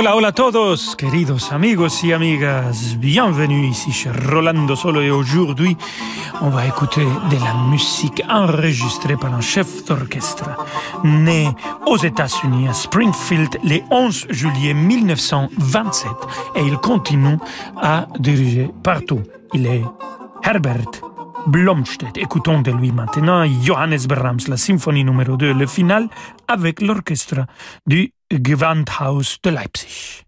Hola, hola a todos, queridos amigos y amigas. Bienvenue ici chez Rolando Solo et aujourd'hui, on va écouter de la musique enregistrée par un chef d'orchestre né aux États-Unis à Springfield le 11 juillet 1927 et il continue à diriger partout. Il est Herbert Blomstedt. Écoutons de lui maintenant Johannes Brahms, la symphonie numéro 2, le final avec l'orchestre du Gewandhaus de Leipzig.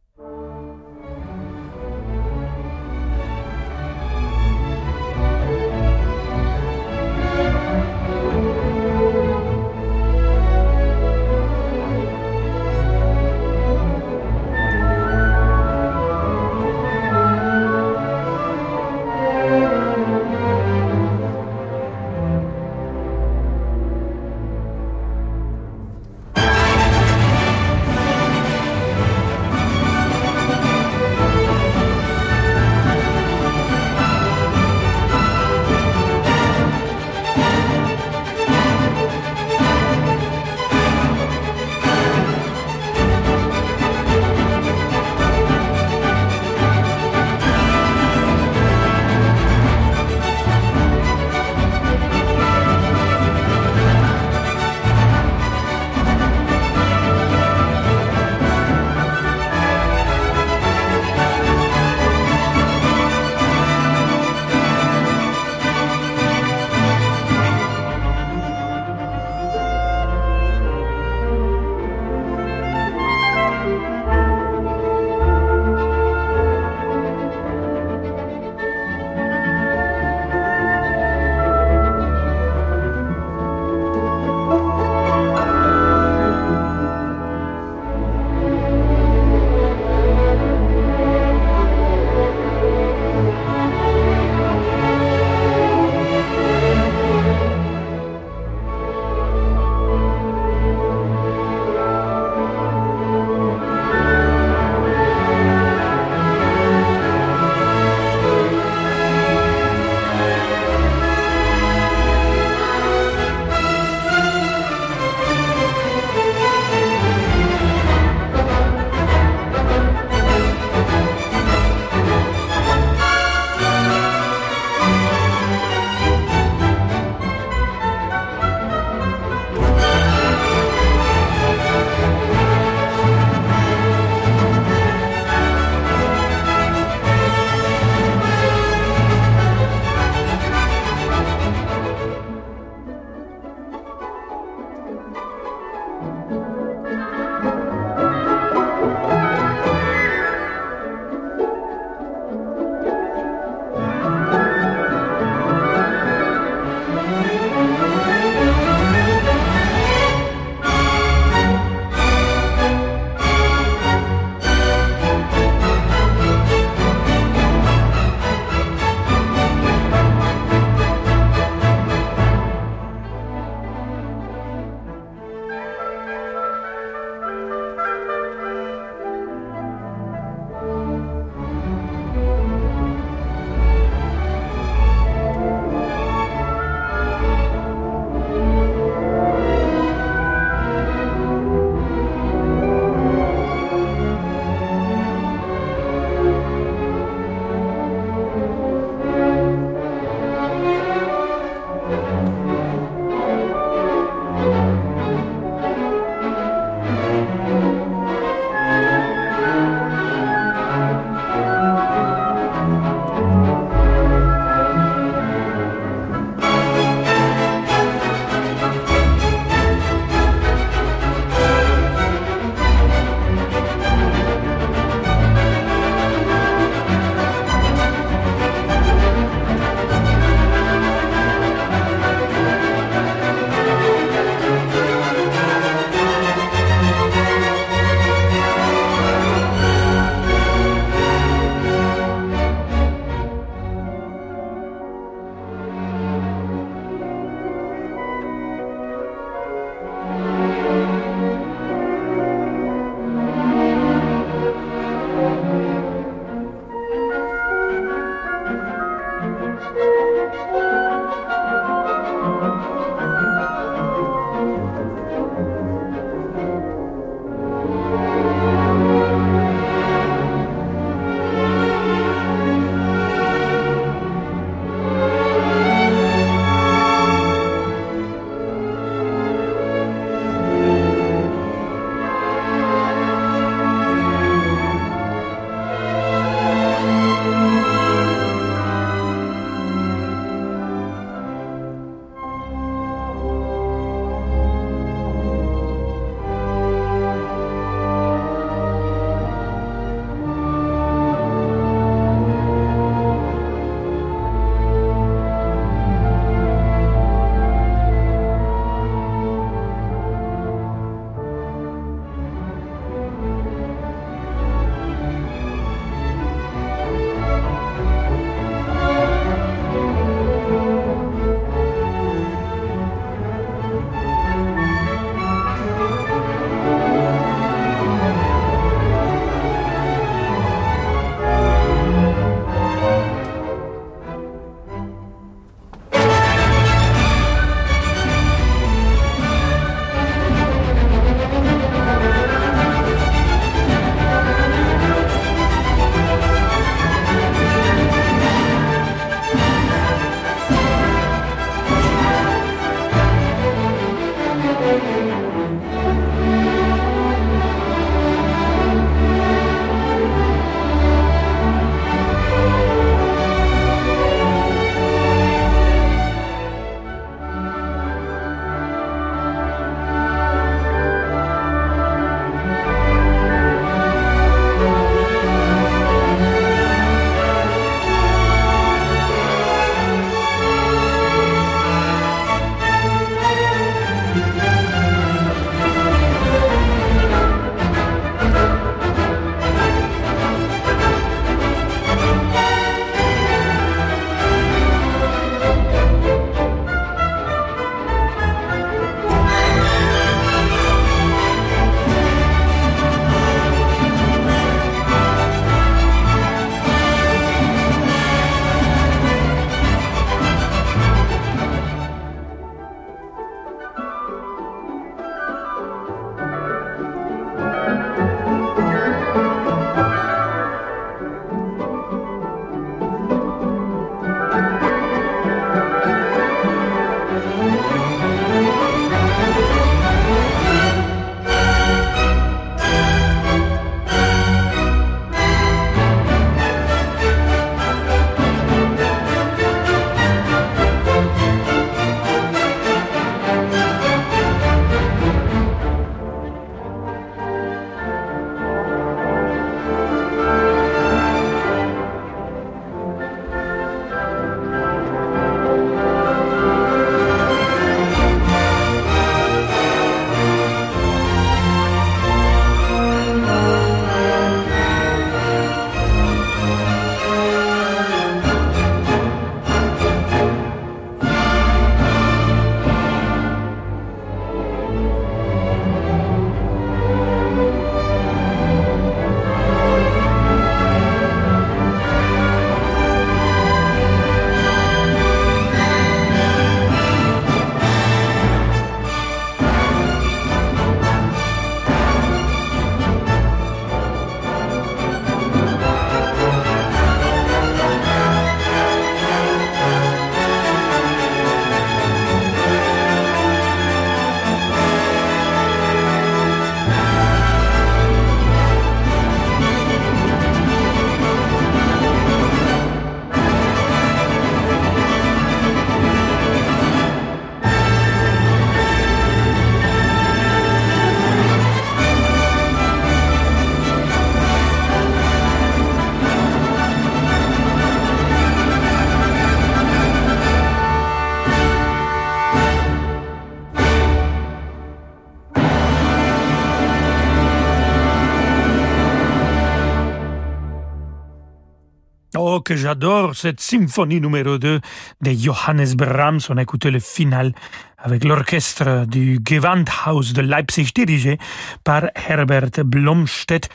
J'adore cette symphonie numéro 2 de Johannes Brahms. On a écouté le final avec l'orchestre du Gewandhaus de Leipzig dirigé par Herbert Blomstedt.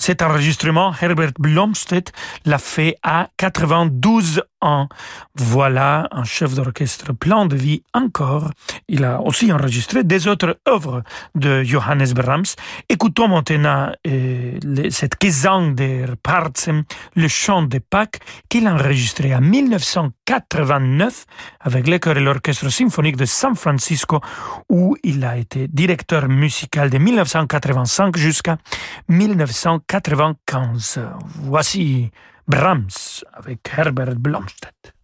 Cet enregistrement, Herbert Blomstedt l'a fait à 92 Voilà un chef d'orchestre plein de vie encore. Il a aussi enregistré des autres œuvres de Johannes Brahms. Écoutons maintenant euh, cette Gesang der Parzen, le chant de Pâques, qu'il a enregistré en 1989 avec l'école et l'orchestre symphonique de San Francisco, où il a été directeur musical de 1985 jusqu'à 1995. Voici Brahms avec Herbert Blomstedt.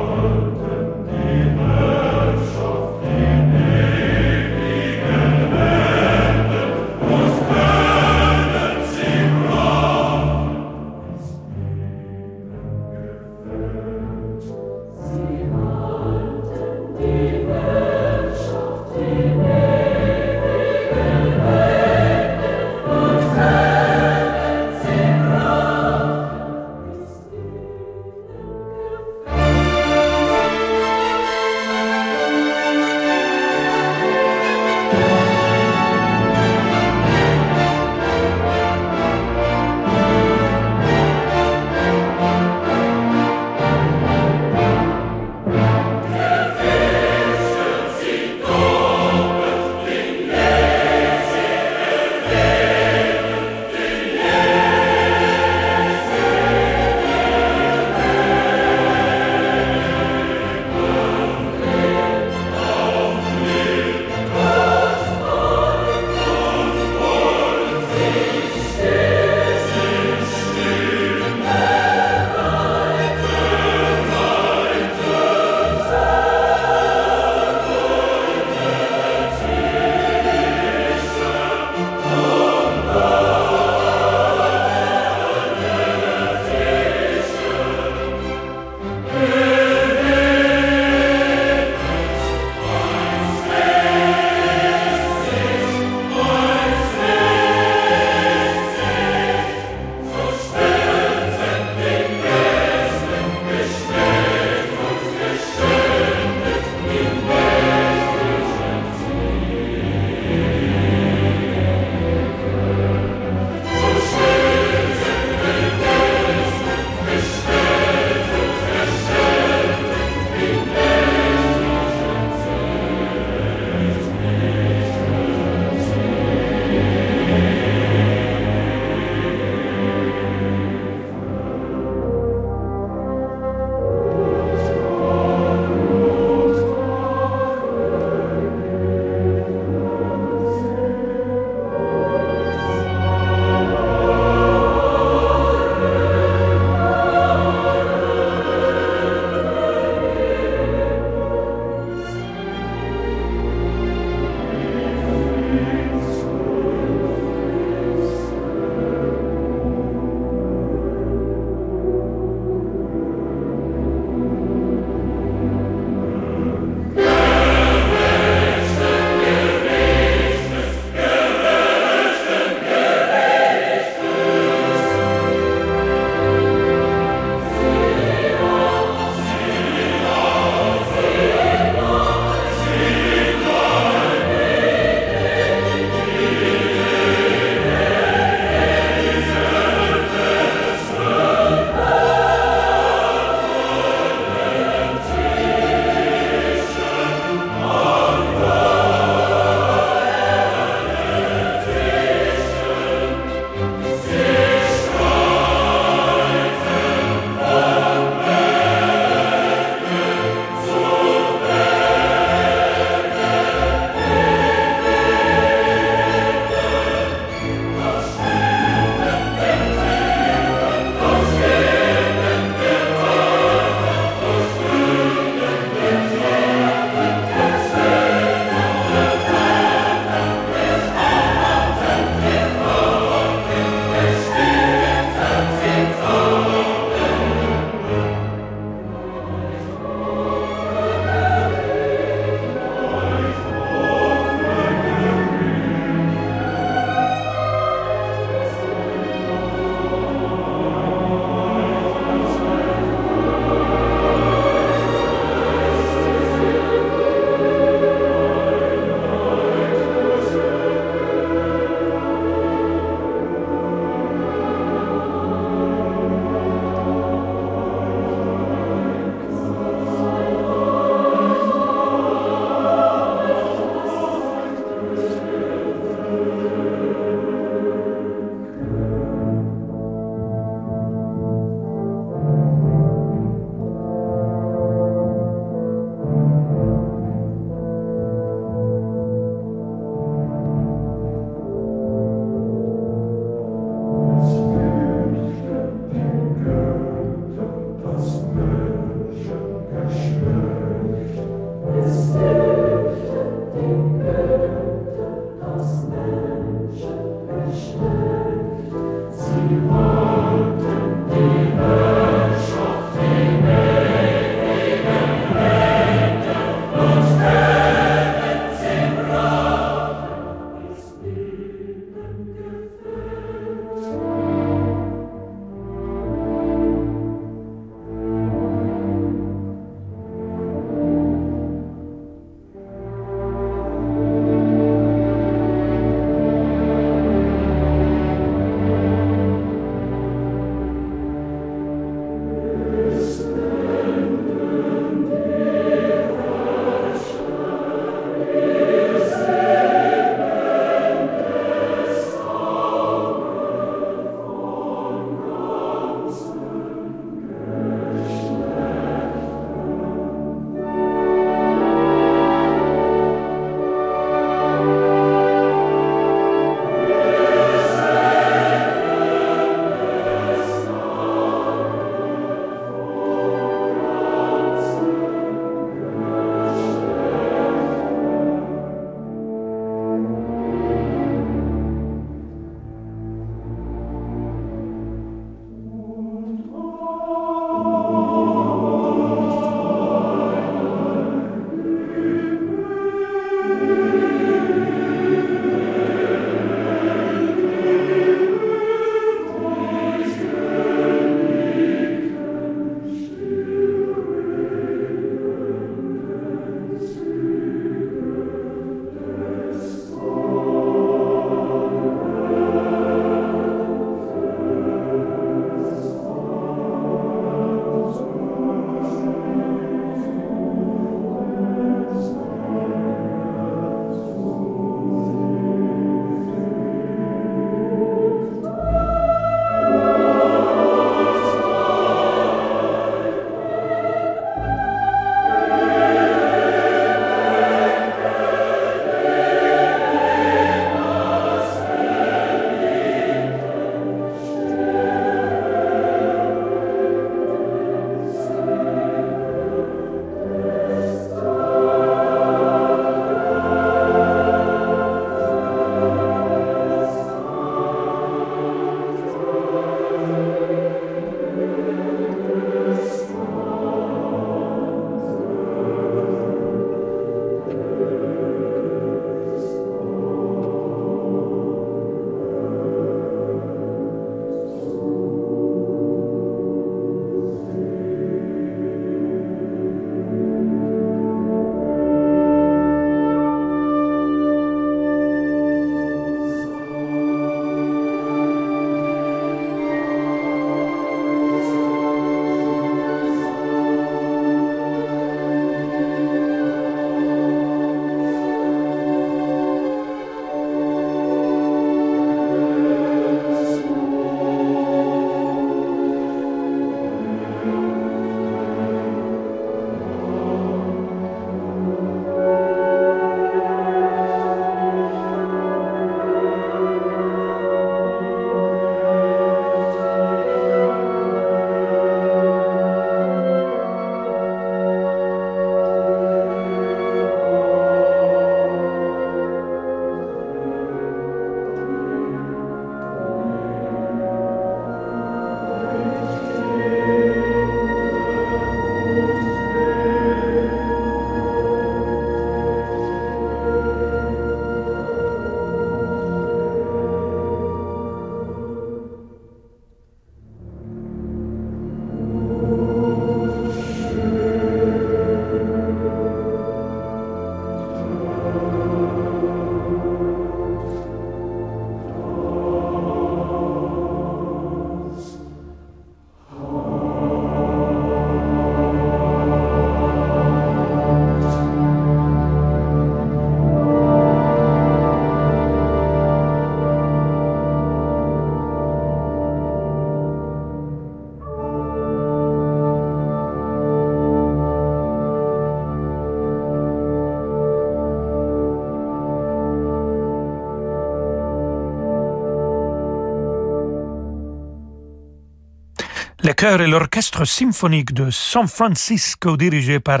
Le chœur et l'orchestre symphonique de San Francisco dirigé par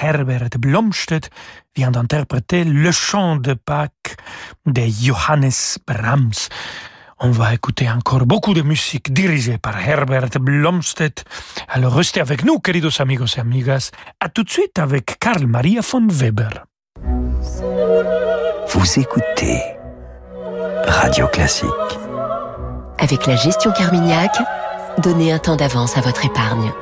Herbert Blomstedt vient d'interpréter le chant de Pâques de Johannes Brahms. On va écouter encore beaucoup de musique dirigée par Herbert Blomstedt. Alors restez avec nous, queridos amigos et amigas. À tout de suite avec Karl Maria von Weber. Vous écoutez Radio Classique. Avec la gestion Carmignac, donnez un temps d'avance à votre épargne.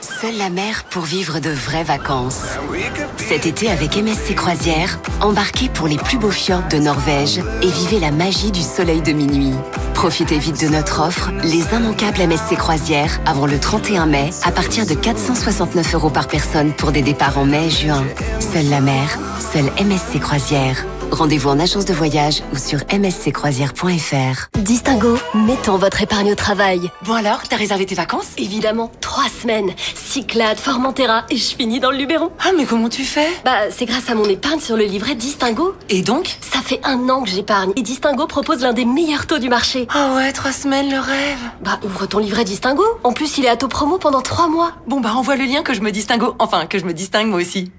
Seule la mer pour vivre de vraies vacances. Cet été avec MSC Croisière, embarquez pour les plus beaux fjords de Norvège et vivez la magie du soleil de minuit. Profitez vite de notre offre, les immanquables MSC Croisières, avant le 31 mai, à partir de 469 euros par personne pour des départs en mai juin. Seule la mer, seule MSC Croisière. Rendez-vous en agence de voyage ou sur msccroisière.fr. Distingo, mettons votre épargne au travail. Bon alors, t'as réservé tes vacances? Évidemment, trois semaines. Cyclades, Formentera et je finis dans le Luberon. Ah mais comment tu fais? Bah c'est grâce à mon épargne sur le livret Distingo. Et donc? Ça fait un an que j'épargne et Distingo propose l'un des meilleurs taux du marché. Ah ouais, trois semaines, le rêve. Bah ouvre ton livret Distingo. En plus il est à taux promo pendant trois mois. Bon bah envoie le lien que je me distingue, enfin que je me distingue moi aussi.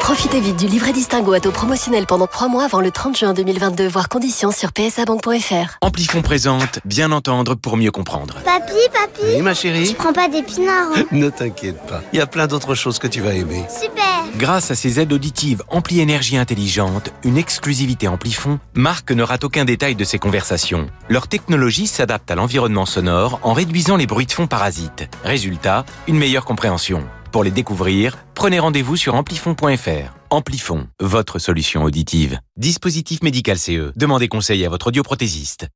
Profitez vite du livret Distingo à taux promotionnel pendant 3 mois avant le 30 juin 2022, voire conditions sur psabank.fr. Amplifon présente Bien entendre pour mieux comprendre. Papi, papi Oui, ma chérie Tu prends pas d'épinards hein Ne t'inquiète pas, il y a plein d'autres choses que tu vas aimer. Super Grâce à ses aides auditives Ampli Énergie Intelligente, une exclusivité Amplifon, Marc ne rate aucun détail de ses conversations. Leur technologie s'adapte à l'environnement sonore en réduisant les bruits de fond parasites. Résultat, une meilleure compréhension. Pour les découvrir, prenez rendez-vous sur amplifon.fr. Amplifon, votre solution auditive. Dispositif médical CE. Demandez conseil à votre audioprothésiste.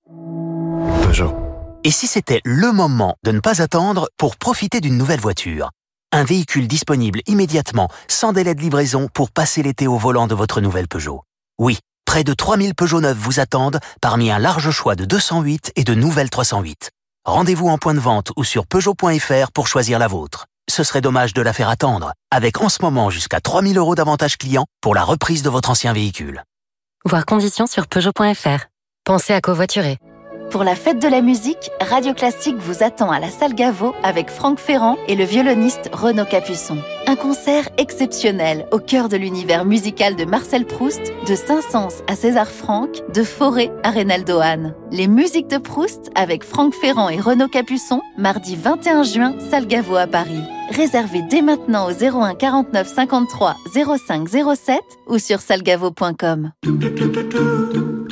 Peugeot. Et si c'était le moment de ne pas attendre pour profiter d'une nouvelle voiture? Un véhicule disponible immédiatement, sans délai de livraison pour passer l'été au volant de votre nouvelle Peugeot. Oui, près de 3000 Peugeot neufs vous attendent parmi un large choix de 208 et de nouvelles 308. Rendez-vous en point de vente ou sur Peugeot.fr pour choisir la vôtre. Ce serait dommage de la faire attendre, avec en ce moment jusqu'à 3000 euros d'avantages clients pour la reprise de votre ancien véhicule. Voir conditions sur Peugeot.fr. Pensez à covoiturer. Pour la fête de la musique, Radio Classique vous attend à la salle Gaveau avec Franck Ferrand et le violoniste Renaud Capuçon. Un concert exceptionnel au cœur de l'univers musical de Marcel Proust, de Saint-Saëns à César Franck, de Forêt à Reynaldo Hahn. Les musiques de Proust avec Franck Ferrand et Renaud Capuçon, mardi 21 juin, salle Gaveau à Paris. Réservez dès maintenant au 01 49 53 05 07 ou sur salgavo.com.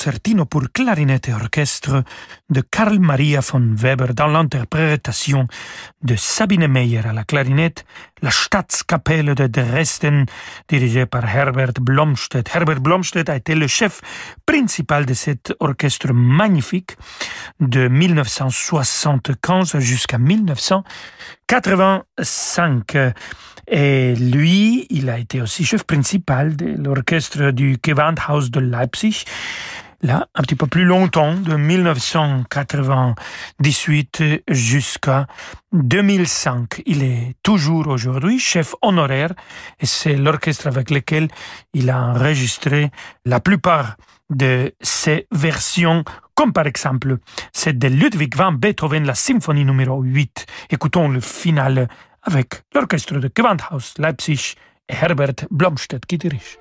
Concertino pour clarinette et orchestre de Karl Maria von Weber dans l'interprétation de Sabine Meyer à la clarinette, la Staatskapelle de Dresden dirigée par Herbert Blomstedt. Herbert Blomstedt a été le chef principal de cet orchestre magnifique de 1975 jusqu'à 1985. Et lui, il a été aussi chef principal de l'orchestre du Gewandhaus de Leipzig, là, un petit peu plus longtemps, de 1998 jusqu'à 2005. Il est toujours aujourd'hui chef honoraire et c'est l'orchestre avec lequel il a enregistré la plupart de ses versions, comme par exemple celle de Ludwig van Beethoven, la symphonie numéro 8. Écoutons le final avec l'orchestre de Gewandhaus Leipzig et Herbert Blomstedt qui dirige.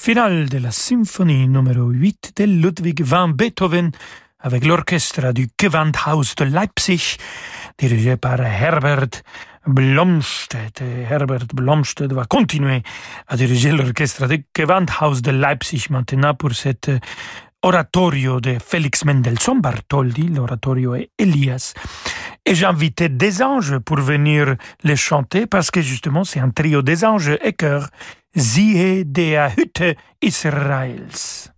Le final de la symphonie numéro 8 de Ludwig van Beethoven avec l'orchestre du Gewandhaus de Leipzig, dirigé par Herbert Blomstedt. Herbert Blomstedt va continuer à diriger l'orchestre du Gewandhaus de Leipzig maintenant pour cet oratorio de Félix Mendelssohn Bartholdy, l'oratorio Elias. Et invité des anges pour venir les chanter parce que justement c'est un trio des anges et chœur. Siehe der Hütte Israels.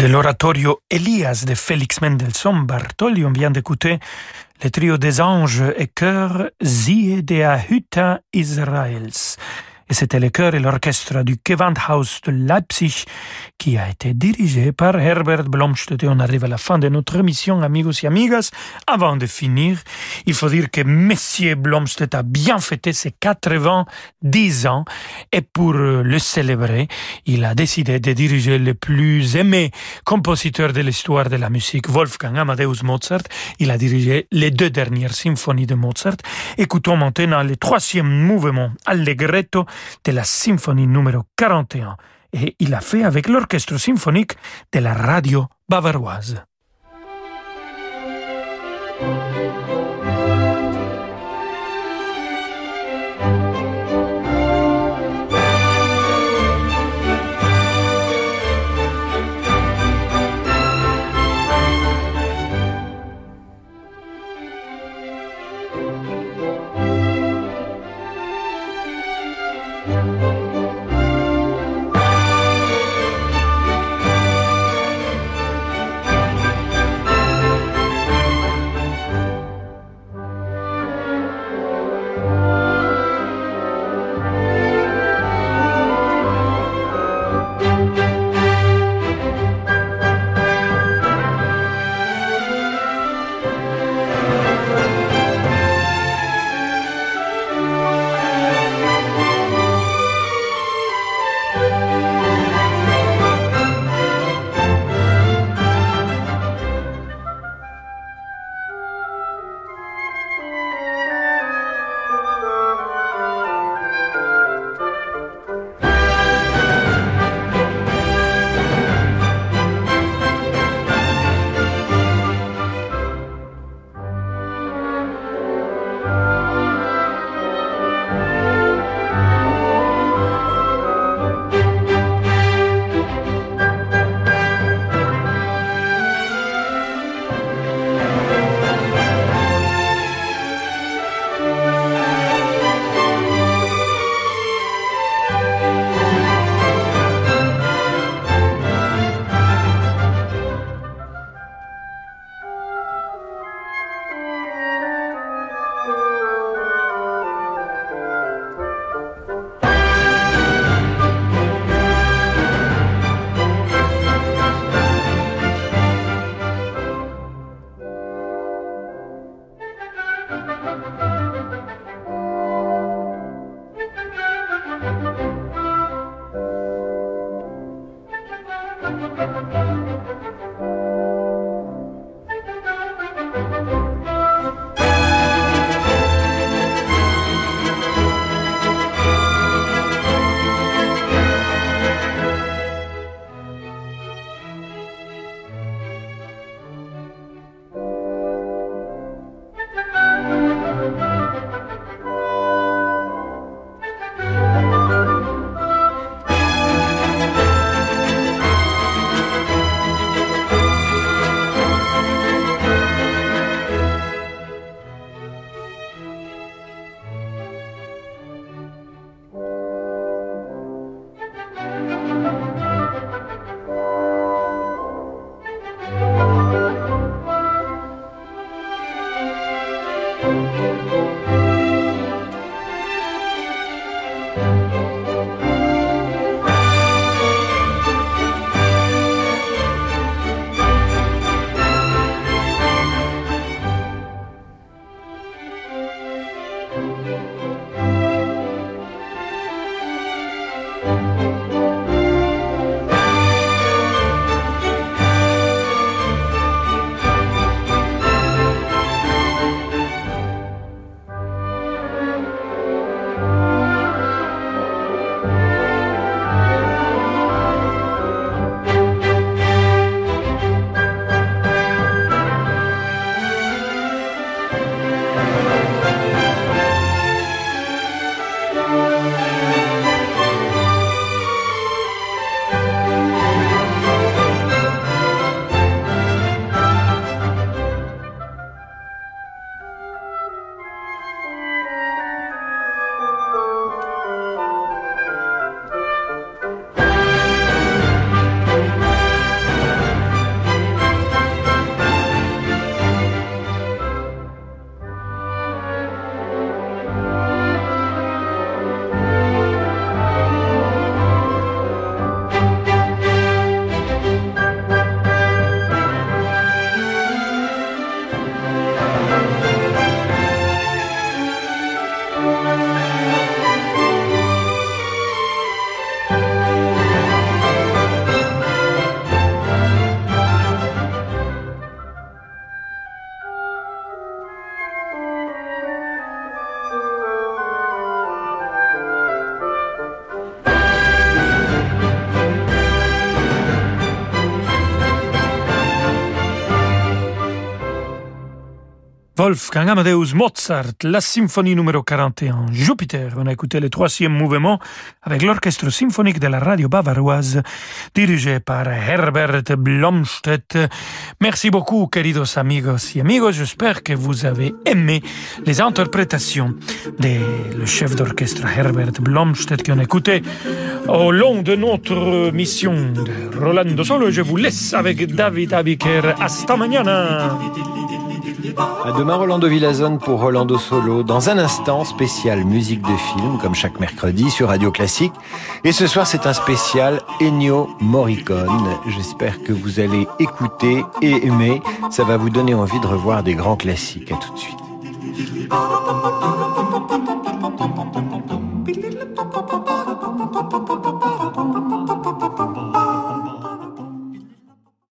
De l'oratorio Elias de Félix Mendelssohn Bartholdy, on vient d'écouter le trio des anges et chœurs Zie der Hütte Israels et c'était le chœur et l'orchestre du Gewandhaus de Leipzig qui a été dirigé par Herbert Blomstedt. Et on arrive à la fin de notre émission, amigos et amigas. Avant de finir, il faut dire que Monsieur Blomstedt a bien fêté ses 90 ans et pour le célébrer, il a décidé de diriger le plus aimé compositeur de l'histoire de la musique, Wolfgang Amadeus Mozart. Il a dirigé les deux dernières symphonies de Mozart. Écoutons maintenant le troisième mouvement, Allegretto, de la symphonie numéro 41 et il a fait avec l'orchestre symphonique de la radio bavaroise. Wolfgang Amadeus Mozart, la symphonie numéro 41, Jupiter. On a écouté le troisième mouvement avec l'orchestre symphonique de la radio bavaroise dirigé par Herbert Blomstedt. Merci beaucoup, queridos amigos y amigos. J'espère que vous avez aimé les interprétations de le chef d'orchestre Herbert Blomstedt qu'on a écouté au long de notre mission de Rolando Solo. Je vous laisse avec David Abiker. Hasta mañana! À demain, Rolando Villazone pour Rolando Solo. Dans un instant, spécial musique de film, comme chaque mercredi sur Radio Classique. Et ce soir, c'est un spécial Ennio Morricone. J'espère que vous allez écouter et aimer. Ça va vous donner envie de revoir des grands classiques. À tout de suite.